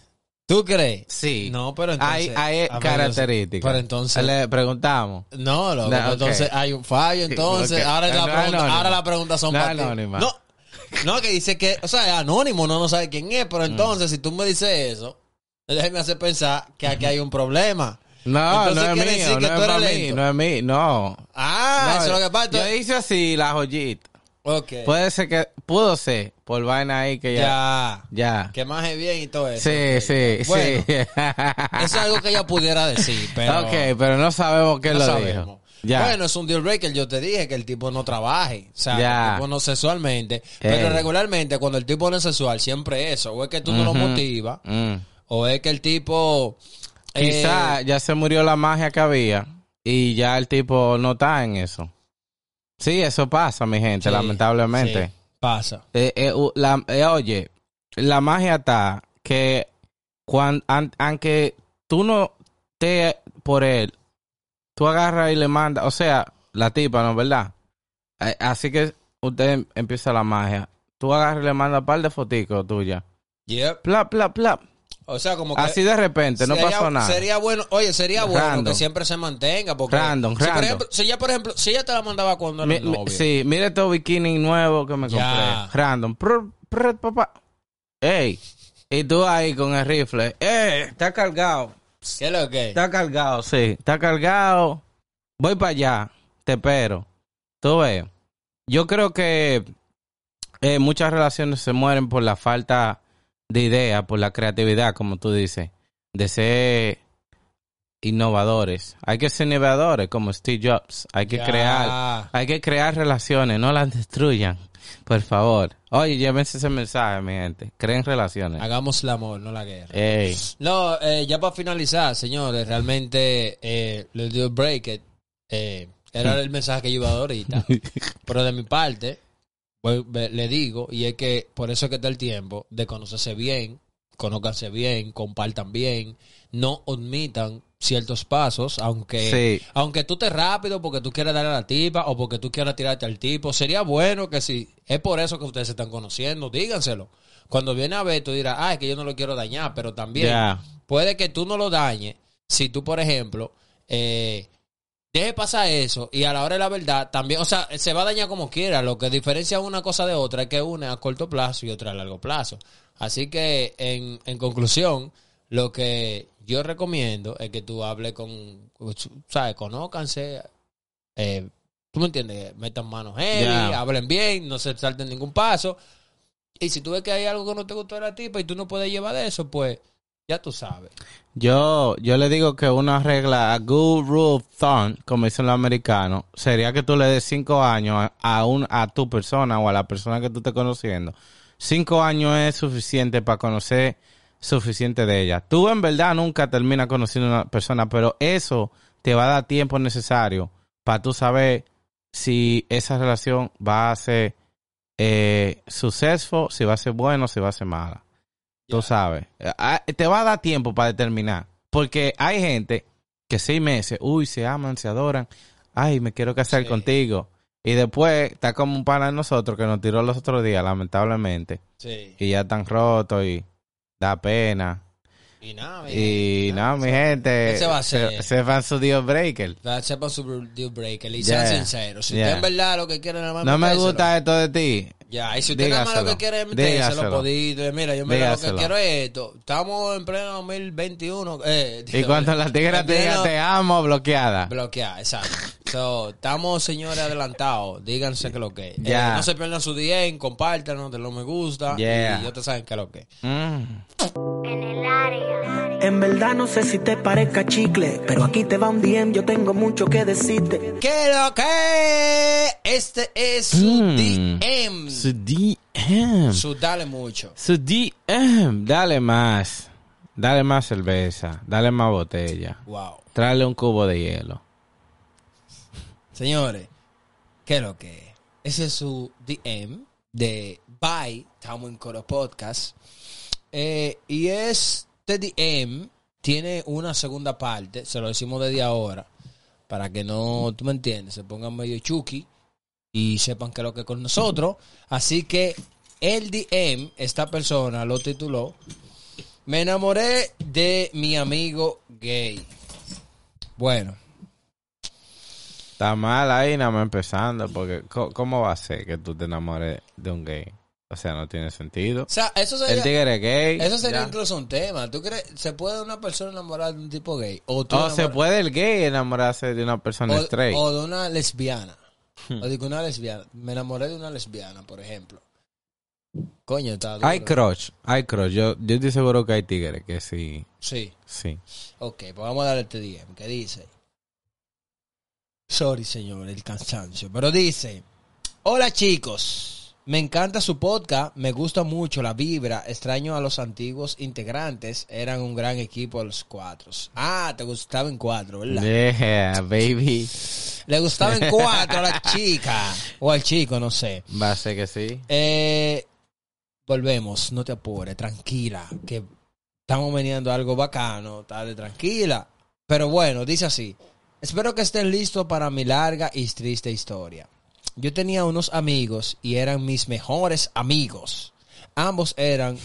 ¿Tú crees? Sí. No, pero entonces... Hay, hay características. Pero entonces... Le preguntamos. No, loco, No, pues ok. entonces hay un fallo, entonces ok. ahora, la No pregunta, ahora las preguntas son No para ti. No, no, que dice que, o sea, es anónimo, no, no sabe quién es, Mm. pero entonces si tú me dices eso, déjeme hacer pensar que aquí hay un problema. No, Entonces no es mío, decir que no tú es eres mí, no es mí, no. Ah, No, eso es lo que pasa. Yo hice así la joyita. Ok. Puede ser que, pudo ser, por vaina ahí que ya, ya. ya. Que maje bien y todo eso. Sí, sí, Bueno, sí. [laughs] Eso es algo que ella pudiera decir, [laughs] pero... ok, pero no sabemos qué no lo sabemos. dijo. Ya. Bueno, es un deal breaker. Yo te dije que el tipo no trabaje. O sea, Ya. el tipo no sexualmente. Pero regularmente, cuando el tipo no es sexual, siempre eso. O es que tú no lo motivas. Mm. O es que el tipo. eh, Quizá ya se murió la magia que había y ya el tipo no está en eso. Sí, eso pasa, mi gente, sí, lamentablemente. sí, pasa. Eh, eh, la- eh, oye, la magia está que cuan- an- aunque tú no te por él, tú agarras y le mandas, o sea, la tipa, ¿no? ¿Verdad? Así que usted empieza la magia. Tú agarras y le mandas un par de foticos tuyas. Yep. Plap, plap, plap. O sea, como que. Así de repente, no sería- pasó nada. Sería bueno, oye, sería bueno Random. que siempre se mantenga. Porque Random, si, por random. ejemplo, si ella, por ejemplo, si ella te la mandaba cuando era Mi- sí, mira este bikini nuevo que me compré. Ya. Random. Prr, prr, papá. Ey. Y tú ahí con el rifle. ¡Eh! Está cargado. ¿Qué es lo que? Está cargado, sí. Está cargado. Voy para allá. Te espero. Tú ves. Yo creo que eh, muchas relaciones se mueren por la falta de idea, por la creatividad, como tú dices. De ser innovadores. Hay que ser innovadores, como Steve Jobs. Hay que crear. Hay que crear relaciones, no las destruyan. Por favor. Oye, llévense ese mensaje, mi gente. Creen relaciones. Hagamos el amor, no la guerra. Ey. No, eh, ya para finalizar, señores, realmente eh, el deal breaker eh, era [laughs] el mensaje que yo iba a dar ahorita. [laughs] Pero de mi parte, le digo, y es que por eso es que está el tiempo de conocerse bien, conózcanse bien, compartan bien, no omitan ciertos pasos, aunque Sí. aunque tú estés rápido porque tú quieras darle a la tipa o porque tú quieras tirarte al tipo, sería bueno que si es por eso que ustedes se están conociendo, díganselo. Cuando viene a ver, tú dirás, ah, es que yo no lo quiero dañar, pero también puede que tú no lo dañes si tú, por ejemplo, eh, deje pasar eso y a la hora de la verdad también, o sea, se va a dañar como quiera. Lo que diferencia una cosa de otra es que una es a corto plazo y otra a largo plazo. Así que, en, en conclusión, lo que yo recomiendo es que tú hables con, ¿sabes? Conócanse, eh, tú me entiendes, metan manos heavy, hablen bien, no se salten ningún paso. Y si tú ves que hay algo que no te gustó de la tipa y tú no puedes llevar de eso, pues ya tú sabes. Yo, yo le digo que una regla, a good rule of thumb, como dicen los americanos, sería que tú le des cinco años a, un, a tu persona o a la persona que tú estés conociendo. Cinco años es suficiente para conocer suficiente de ella. Tú en verdad nunca terminas conociendo a una persona, pero eso te va a dar tiempo necesario para tú saber si esa relación va a ser eh, si va a ser bueno, si va a ser mala. Tú sabes. Ah, Te va a dar tiempo para determinar. Porque hay gente que seis meses, uy, se aman, se adoran. Ay, me quiero casar Sí. contigo. Y después está como un pana de nosotros que nos tiró los otros días, lamentablemente. Sí. Y ya están rotos y da pena. Y nada, mi Y no, mi gente. Ese va a. Se, sepan su deal breaker. Sepan su deal breaker y Yeah. sean sinceros. Si Yeah. usted en verdad lo que quiere nada más No me gusta esto de ti. Ya, y si usted nada más lo que quiere es metérselo, Dígaselo. podito. Mira, yo mira, lo que quiero es esto. Estamos en pleno 2021. Eh, Y cuando la tigra te diga te amo, bloqueada. Bloquear, exacto. So, estamos, señores, adelantados. Díganse que lo que. es. Eh, Ya. no se pierdan su DM, compártanos, de lo me gusta. Yeah. Y ya te saben que lo que. es. Mm. En el área. En verdad no sé si te parezca chicle, pero aquí te va un DM, yo tengo mucho que decirte. ¿Qué lo que? Este es su Mm. DM. Su DM. Su dale mucho. Su DM. Dale más. Dale más cerveza. Dale más botella. Wow. Tráele un cubo de hielo. Señores, ¿qué es lo que es? Ese es su DM de Bye, estamos en Coro Podcast. Eh, y este DM tiene una segunda parte, se lo decimos desde ahora, para que no, tú me entiendes, se pongan medio chuki y sepan que lo que con nosotros. Así que el DM, esta persona lo tituló, Me enamoré de mi amigo gay. Bueno, Está mal ahí nada más empezando. Porque ¿cómo va a ser que tú te enamores de un gay? O sea, no tiene sentido. o sea, eso sería... El tigre gay. Eso sería ya. incluso un tema. ¿Tú crees se puede una persona enamorar de un tipo gay? O, tú O se enamorar- puede el gay enamorarse de una persona o, straight. o de una lesbiana. O de que una lesbiana. Me enamoré de una lesbiana, por ejemplo. Coño, está duro. Hay crush, hay crush. Yo, yo estoy seguro que hay tigres que sí, Sí. sí. Ok, pues vamos a darle este DM. ¿Qué dice? Sorry, señor, el cansancio. Pero dice: Hola, chicos. Me encanta su podcast. Me gusta mucho la vibra. Extraño a los antiguos integrantes. Eran un gran equipo los cuatro. Ah, te gustaban cuatro, ¿verdad? Yeah, baby. Le gustaban cuatro a la chica. O al chico, no sé. Va a ser que sí. Eh, volvemos, no te apures, tranquila, que estamos veniendo algo bacano, dale tranquila. Pero bueno, dice así, espero que estén listos para mi larga y triste historia. Yo tenía unos amigos y eran mis mejores amigos. Ambos eran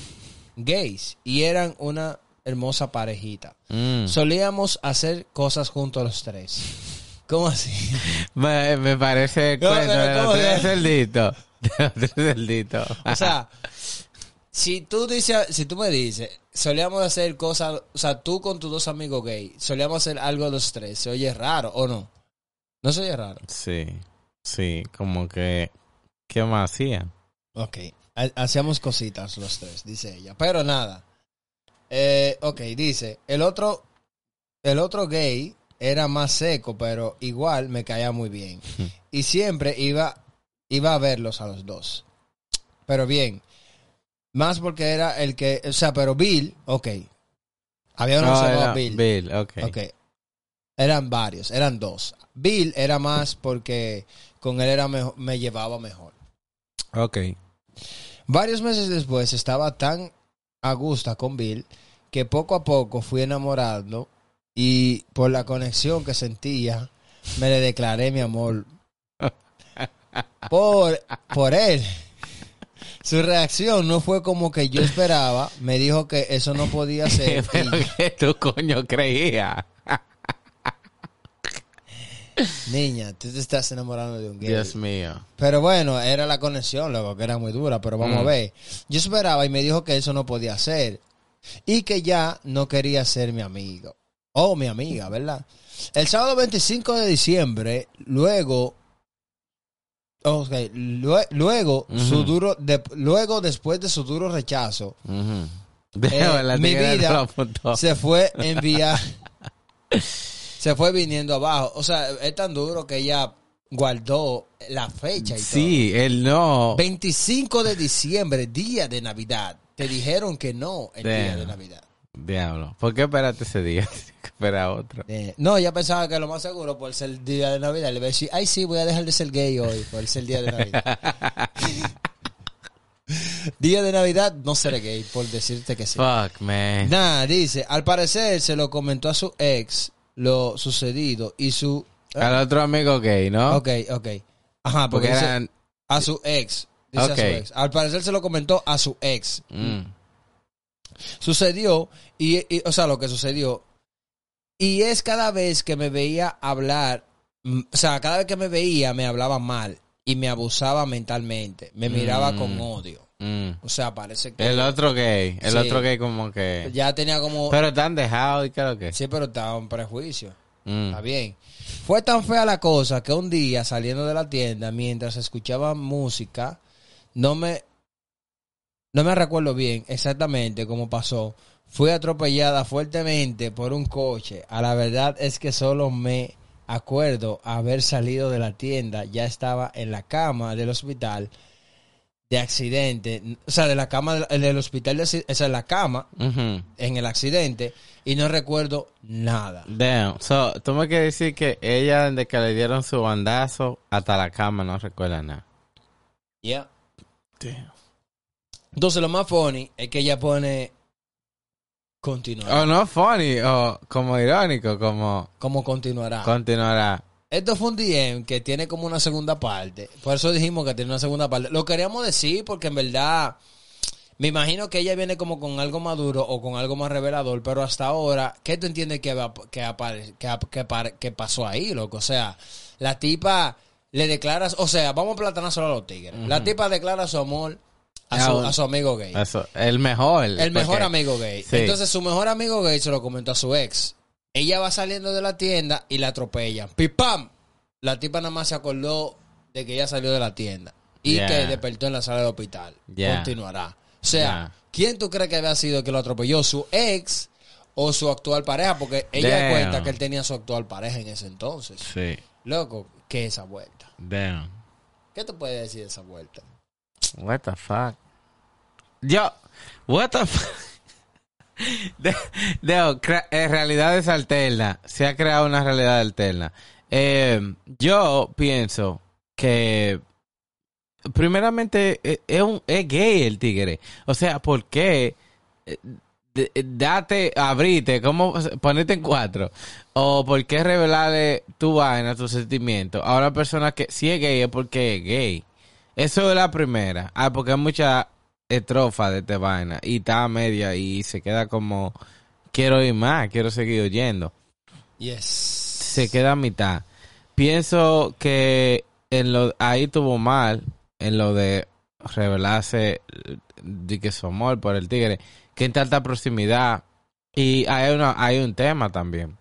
gays y eran una hermosa parejita. Mm. Solíamos hacer cosas juntos los tres. ¿Cómo así? Me, me parece el No, cuento de los ¿cómo tres tres cerditos. O sea, si tú dices, si tú me dices, solíamos hacer cosas, o sea, tú con tus dos amigos gay, solíamos hacer algo los tres, ¿se oye raro o no? No se oye raro. Sí, sí, como que... ¿Qué más hacían? Ok, ha- hacíamos cositas los tres, dice ella. Pero nada. Eh, ok, dice, el otro, el otro gay era más seco, pero igual me caía muy bien. Y siempre iba, iba a verlos a los dos. Pero bien, más porque era el que, o sea, pero Bill, ok. Había que No, Bill. Bill, ok. Ok. Eran varios, eran dos. Bill era más porque con él era mejo- me llevaba mejor. Ok. Varios meses después estaba tan a gusto con Bill que poco a poco fui enamorando y por la conexión que sentía me le declaré mi amor [laughs] por, por él. Su reacción no fue como que yo esperaba. Me dijo que eso no podía [laughs] ser. y- Pero que tú coño creías. Niña, tú te estás enamorando de un gay. Dios mío. Pero bueno, era la conexión, luego que era muy dura, pero vamos Mm. a ver. Yo esperaba y me dijo que eso no podía ser. Y que ya no quería ser mi amigo. O mi amiga, ¿verdad? El sábado 25 de diciembre, luego. ok, lue- luego, su duro, de- luego después de su duro rechazo, eh, [laughs] mi vida se fue enviar. [laughs] se fue viniendo abajo. O sea, es tan duro que ella guardó la fecha y todo. Sí, él no. 25 de diciembre, día de Navidad. Te dijeron que no el día de Navidad. Diablo. ¿Por qué esperaste ese día? [laughs] Esperar otro. Eh, no, ya pensaba que lo más seguro por ser el día de Navidad. Le iba a decir, ay, sí, voy a dejar de ser gay hoy por ser el día de Navidad. [laughs] día de Navidad, no seré gay, por decirte que sí. Fuck, man. Nada, dice, al parecer se lo comentó a su ex lo sucedido y su... Al otro amigo gay, ¿no? Ok, ok. Ajá, porque, Porque dice eran. a su ex. Dice a Ok. su ex. Al parecer se lo comentó a su ex. Mm. Sucedió, y, y- o sea, lo que sucedió, y es cada vez que me veía hablar, o sea, cada vez que me veía me hablaba mal y me abusaba mentalmente, me miraba Mm. con odio. Mm. O sea, parece que El otro gay, el Sí. otro gay como que... ya tenía como... Pero están dejados y qué lo que... sí, pero estaba en prejuicio. Mm. Está bien. Fue tan fea la cosa que un día saliendo de la tienda, mientras escuchaba música, no me, no me recuerdo bien exactamente cómo pasó. Fui atropellada fuertemente por un coche. A la verdad es que solo me acuerdo haber salido de la tienda. Ya estaba en la cama del hospital de accidente. O sea, de la cama del, del hospital de o sea, en la cama en el accidente y no recuerdo nada. Damn. So, tú me quieres decir que ella, desde que le dieron su bandazo hasta la cama, no recuerda nada. Yeah. Entonces lo más funny es que ella pone continuará. O no funny, o como irónico, como ¿Cómo continuará? continuará. Esto fue un DM que tiene como una segunda parte. Por eso dijimos que tiene una segunda parte. Lo queríamos decir porque en verdad me imagino que ella viene como con algo maduro o con algo más revelador, pero hasta ahora, ¿qué tú entiendes que, que, que, que pasó ahí, loco? O sea, la tipa le declara, o sea, vamos a platanar solo a los tigres. La tipa declara su amor a su, a su amigo gay. Eso, el mejor. El mejor amigo gay. Sí. Entonces su mejor amigo gay se lo comentó a su ex. Ella va saliendo de la tienda y la atropellan. ¡Pipam! La tipa nada más se acordó de que ella salió de la tienda. Y Yeah. que despertó en la sala del hospital. Yeah. Continuará. O sea, Yeah. ¿quién tú crees que había sido que lo atropelló? ¿Su ex o su actual pareja? Porque ella Damn. cuenta que él tenía su actual pareja en ese entonces. Sí. Loco, ¿qué es esa vuelta? Damn. ¿Qué tú puedes decir de esa vuelta? What the fuck? Yo, what the fuck? De, de- eh, realidades alternas. Se ha creado una realidad alterna. Eh, yo pienso que primeramente eh, es, un, es gay el tigre. O sea, ¿por qué? eh, de- date, abrite, ¿cómo ponerte en cuatro? O por qué revelarle tu vaina, tus sentimientos a una persona que si es gay es porque es gay. Eso es la primera. Ah, porque hay mucha estrofa de esta vaina y está a media y se queda como quiero ir más, quiero seguir oyendo. Yes. Se queda a mitad. Pienso que en lo ahí tuvo mal en lo de revelarse de que su amor por el tigre, que en tanta proximidad y hay una hay un tema también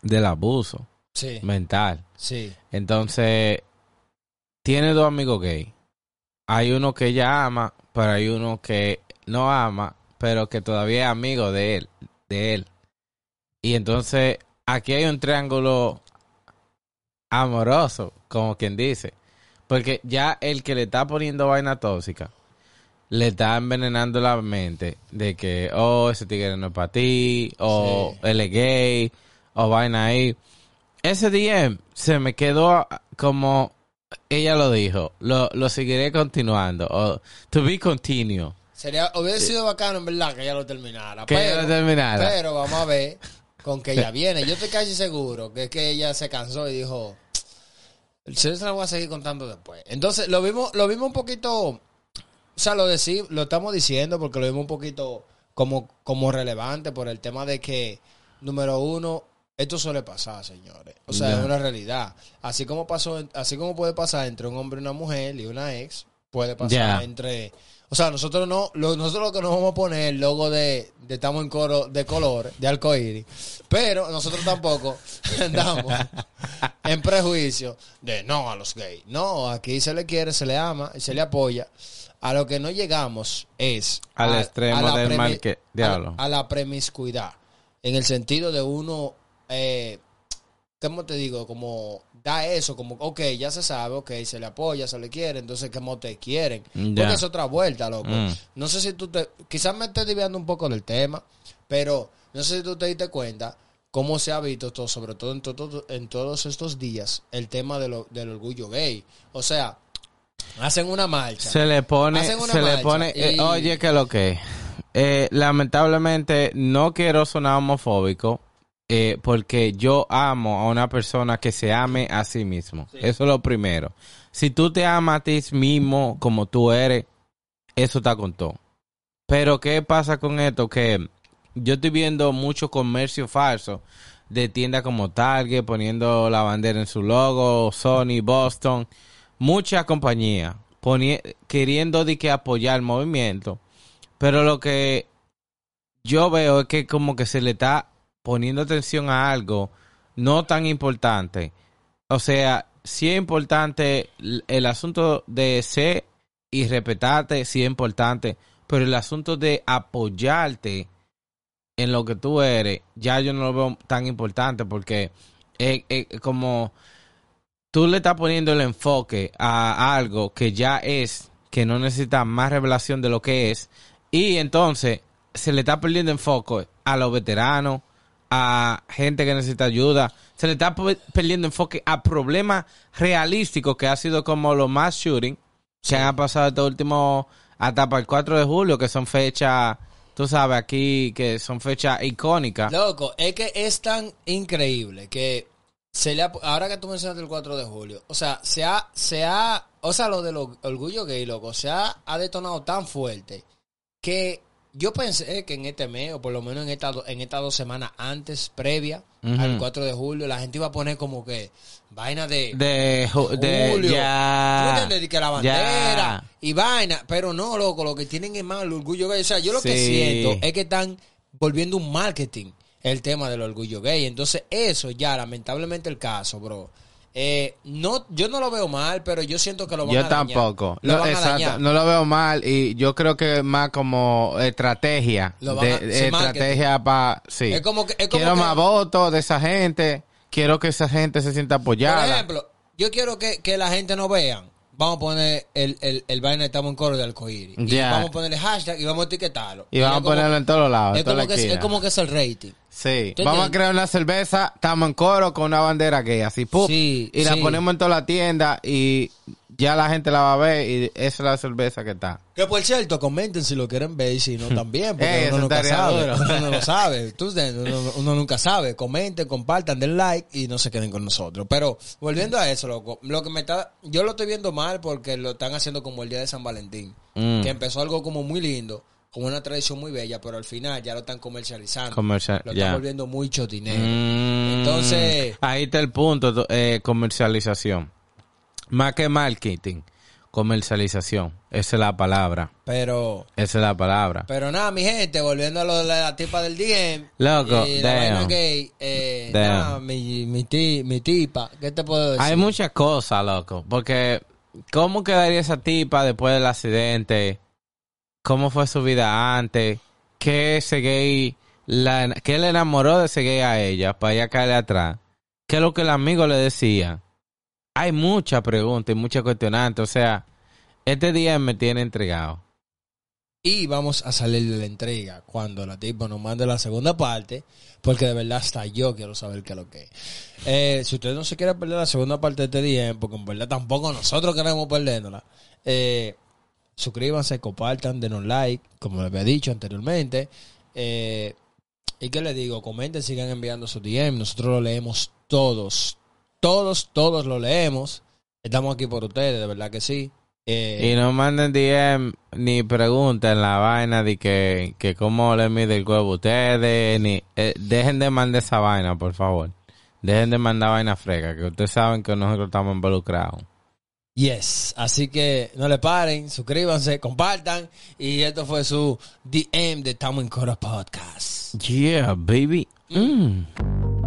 del abuso Sí, mental. sí. Entonces, tiene dos amigos gay. Hay uno que ella ama, pero hay uno que no ama, pero que todavía es amigo de él, de él. Y entonces, aquí hay un triángulo amoroso, como quien dice. Porque ya el que le está poniendo vaina tóxica, le está envenenando la mente de que, oh, ese tigre no es para ti, o Sí. él es gay, o vaina ahí. Ese DM se me quedó como ella lo dijo, lo, lo seguiré continuando, o to be. Sería, hubiera sido bacano en verdad que ella lo terminara. Que ella pero, lo terminara. Pero vamos a ver con que ella [laughs] viene. Yo estoy casi seguro que es que ella se cansó y dijo, el señor se la voy a seguir contando después. Entonces, lo vimos, lo vimos un poquito, o sea, lo, deci- lo estamos diciendo porque lo vimos un poquito como, como relevante por el tema de que, número uno, esto suele pasar, señores. O sea, es una realidad. Así como pasó, así como puede pasar entre un hombre y una mujer y una ex, puede pasar entre... O sea, nosotros no, lo, nosotros lo que nos vamos a poner el logo de, de estamos en coro de color, de arcoíris, pero nosotros tampoco [laughs] andamos en prejuicio de no a los gays. No, aquí se le quiere, se le ama y se le apoya. A lo que no llegamos es Al a- extremo la del mal que- diablo. A, a la premiscuidad. En el sentido de uno, eh, ¿cómo te digo? Como da eso, como, ok, ya se sabe, ok, se le apoya, se le quiere, entonces, ¿cómo te quieren? Porque es otra vuelta, loco. Mm. No sé si tú te, quizás me estés desviando un poco del tema, pero no sé si tú te diste cuenta cómo se ha visto, todo, sobre todo en, todo- en todos estos días, el tema de lo- del orgullo gay. O sea, hacen una marcha. Se le pone, se le pone, eh, oye, que lo que, eh, lamentablemente no quiero sonar homofóbico, eh, porque yo amo a una persona que se ame a sí mismo. Eso es lo primero. Si tú te amas a ti mismo como tú eres, eso está con todo. Pero ¿qué pasa con esto? Que yo estoy viendo mucho comercio falso de tiendas como Target poniendo la bandera en su logo, Sony, Boston, muchas compañías queriendo de que apoyar el movimiento. Pero lo que yo veo es que como que se le está poniendo atención a algo no tan importante. O sea, sí es importante el asunto de ser y respetarte, sí es importante, pero el asunto de apoyarte en lo que tú eres, ya yo no lo veo tan importante porque es, es como tú le estás poniendo el enfoque a algo que ya es, que no necesita más revelación de lo que es, y entonces se le está perdiendo enfoque a los veteranos, a gente que necesita ayuda, se le está pe- perdiendo enfoque a problemas realísticos que ha sido como los más shooting que han pasado este último hasta para el 4 de julio, que son fechas, tú sabes, aquí, que son fechas icónicas. Loco, es que es tan increíble que se le ha- ahora que tú mencionaste el 4 de julio, o sea, se ha, se ha, o sea, lo del or- orgullo gay, loco, se ha, ha detonado tan fuerte que yo pensé que en este mes, o por lo menos en estas en estas dos semanas antes, previa al 4 de julio, la gente iba a poner como que vaina de... De, ju- de Julio. ¿Tú me ya. entiendes? De que la bandera ya. y vaina. Pero no, loco, lo que tienen es más el orgullo gay. O sea, yo lo que siento es que están volviendo un marketing el tema del orgullo gay. Entonces, eso ya, lamentablemente, el caso, bro. Eh, no, yo no lo veo mal, pero yo siento que lo van Yo a dañar. tampoco. Lo No, exacto, dañar. no lo veo mal y yo creo que es más como estrategia. Lo van a- de estrategia para... Sí. Es como que- es como quiero que- más votos de esa gente. Quiero que esa gente se sienta Por apoyada. ejemplo, yo quiero que, que la gente no vean. Vamos a poner el, el, el vaina estamos en coro de arcoíris. Y Ya. vamos a ponerle hashtag y vamos a etiquetarlo. y vamos es a ponerlo en todos lados. Es es como que es el rating. Sí, ¿Tú vamos a crear una cerveza, estamos en coro con una bandera gay, así, ¡pum! Sí, y la sí. ponemos en toda la tienda y ya la gente la va a ver y esa es la cerveza que está. Que por cierto, comenten si lo quieren ver y si no [laughs] también, porque Ey, uno nunca sabe. Uno no lo [laughs] sabe. Tú, uno, uno nunca sabe. Comenten, compartan, den like y no se queden con nosotros. Pero volviendo a eso, loco, lo que me está, yo lo estoy viendo mal porque lo están haciendo como el día de San Valentín, Mm. que empezó algo como muy lindo, como una tradición muy bella, pero al final ya lo están comercializando. Comercial- lo están volviendo muy chotinero. Mm, Entonces- Ahí está el punto, to- eh, comercialización. Más que marketing, comercialización. Esa es la palabra. Pero Esa es la palabra. Pero nada, mi gente, volviendo a lo de la tipa del DM. Loco, y la damn. vaina gay. Eh, nada, mi, mi, ti- mi tipa, ¿qué te puedo decir? Hay muchas cosas, loco. Porque, ¿cómo quedaría esa tipa después del accidente? ¿Cómo fue su vida antes? ¿Qué ese gay, la, qué le enamoró de ese gay a ella para ella caerle atrás? ¿Qué es lo que el amigo le decía? Hay muchas preguntas y muchas cuestionantes. O sea, este día me tiene entregado. Y vamos a salir de la entrega cuando la tipa nos mande la segunda parte, porque de verdad hasta yo quiero saber qué es lo que es. Eh, si usted no se quiere perder la segunda parte de este día, porque en verdad tampoco nosotros queremos perderla, eh, suscríbanse, compartan, denos like, como les había dicho anteriormente. Eh, y qué les digo, comenten, sigan enviando su DM, nosotros lo leemos todos, todos, todos lo leemos. Estamos aquí por ustedes, de verdad que sí. Eh, Y no manden DM ni pregunten la vaina de que, que cómo le mide el huevo a ustedes, ni eh, dejen de mandar esa vaina, por favor. Dejen de mandar vaina frega, que ustedes saben que nosotros estamos involucrados. Yes, así que no le paren, suscríbanse, compartan y esto fue su DM de Tamo en Cora Podcast. Yeah, baby. Mm.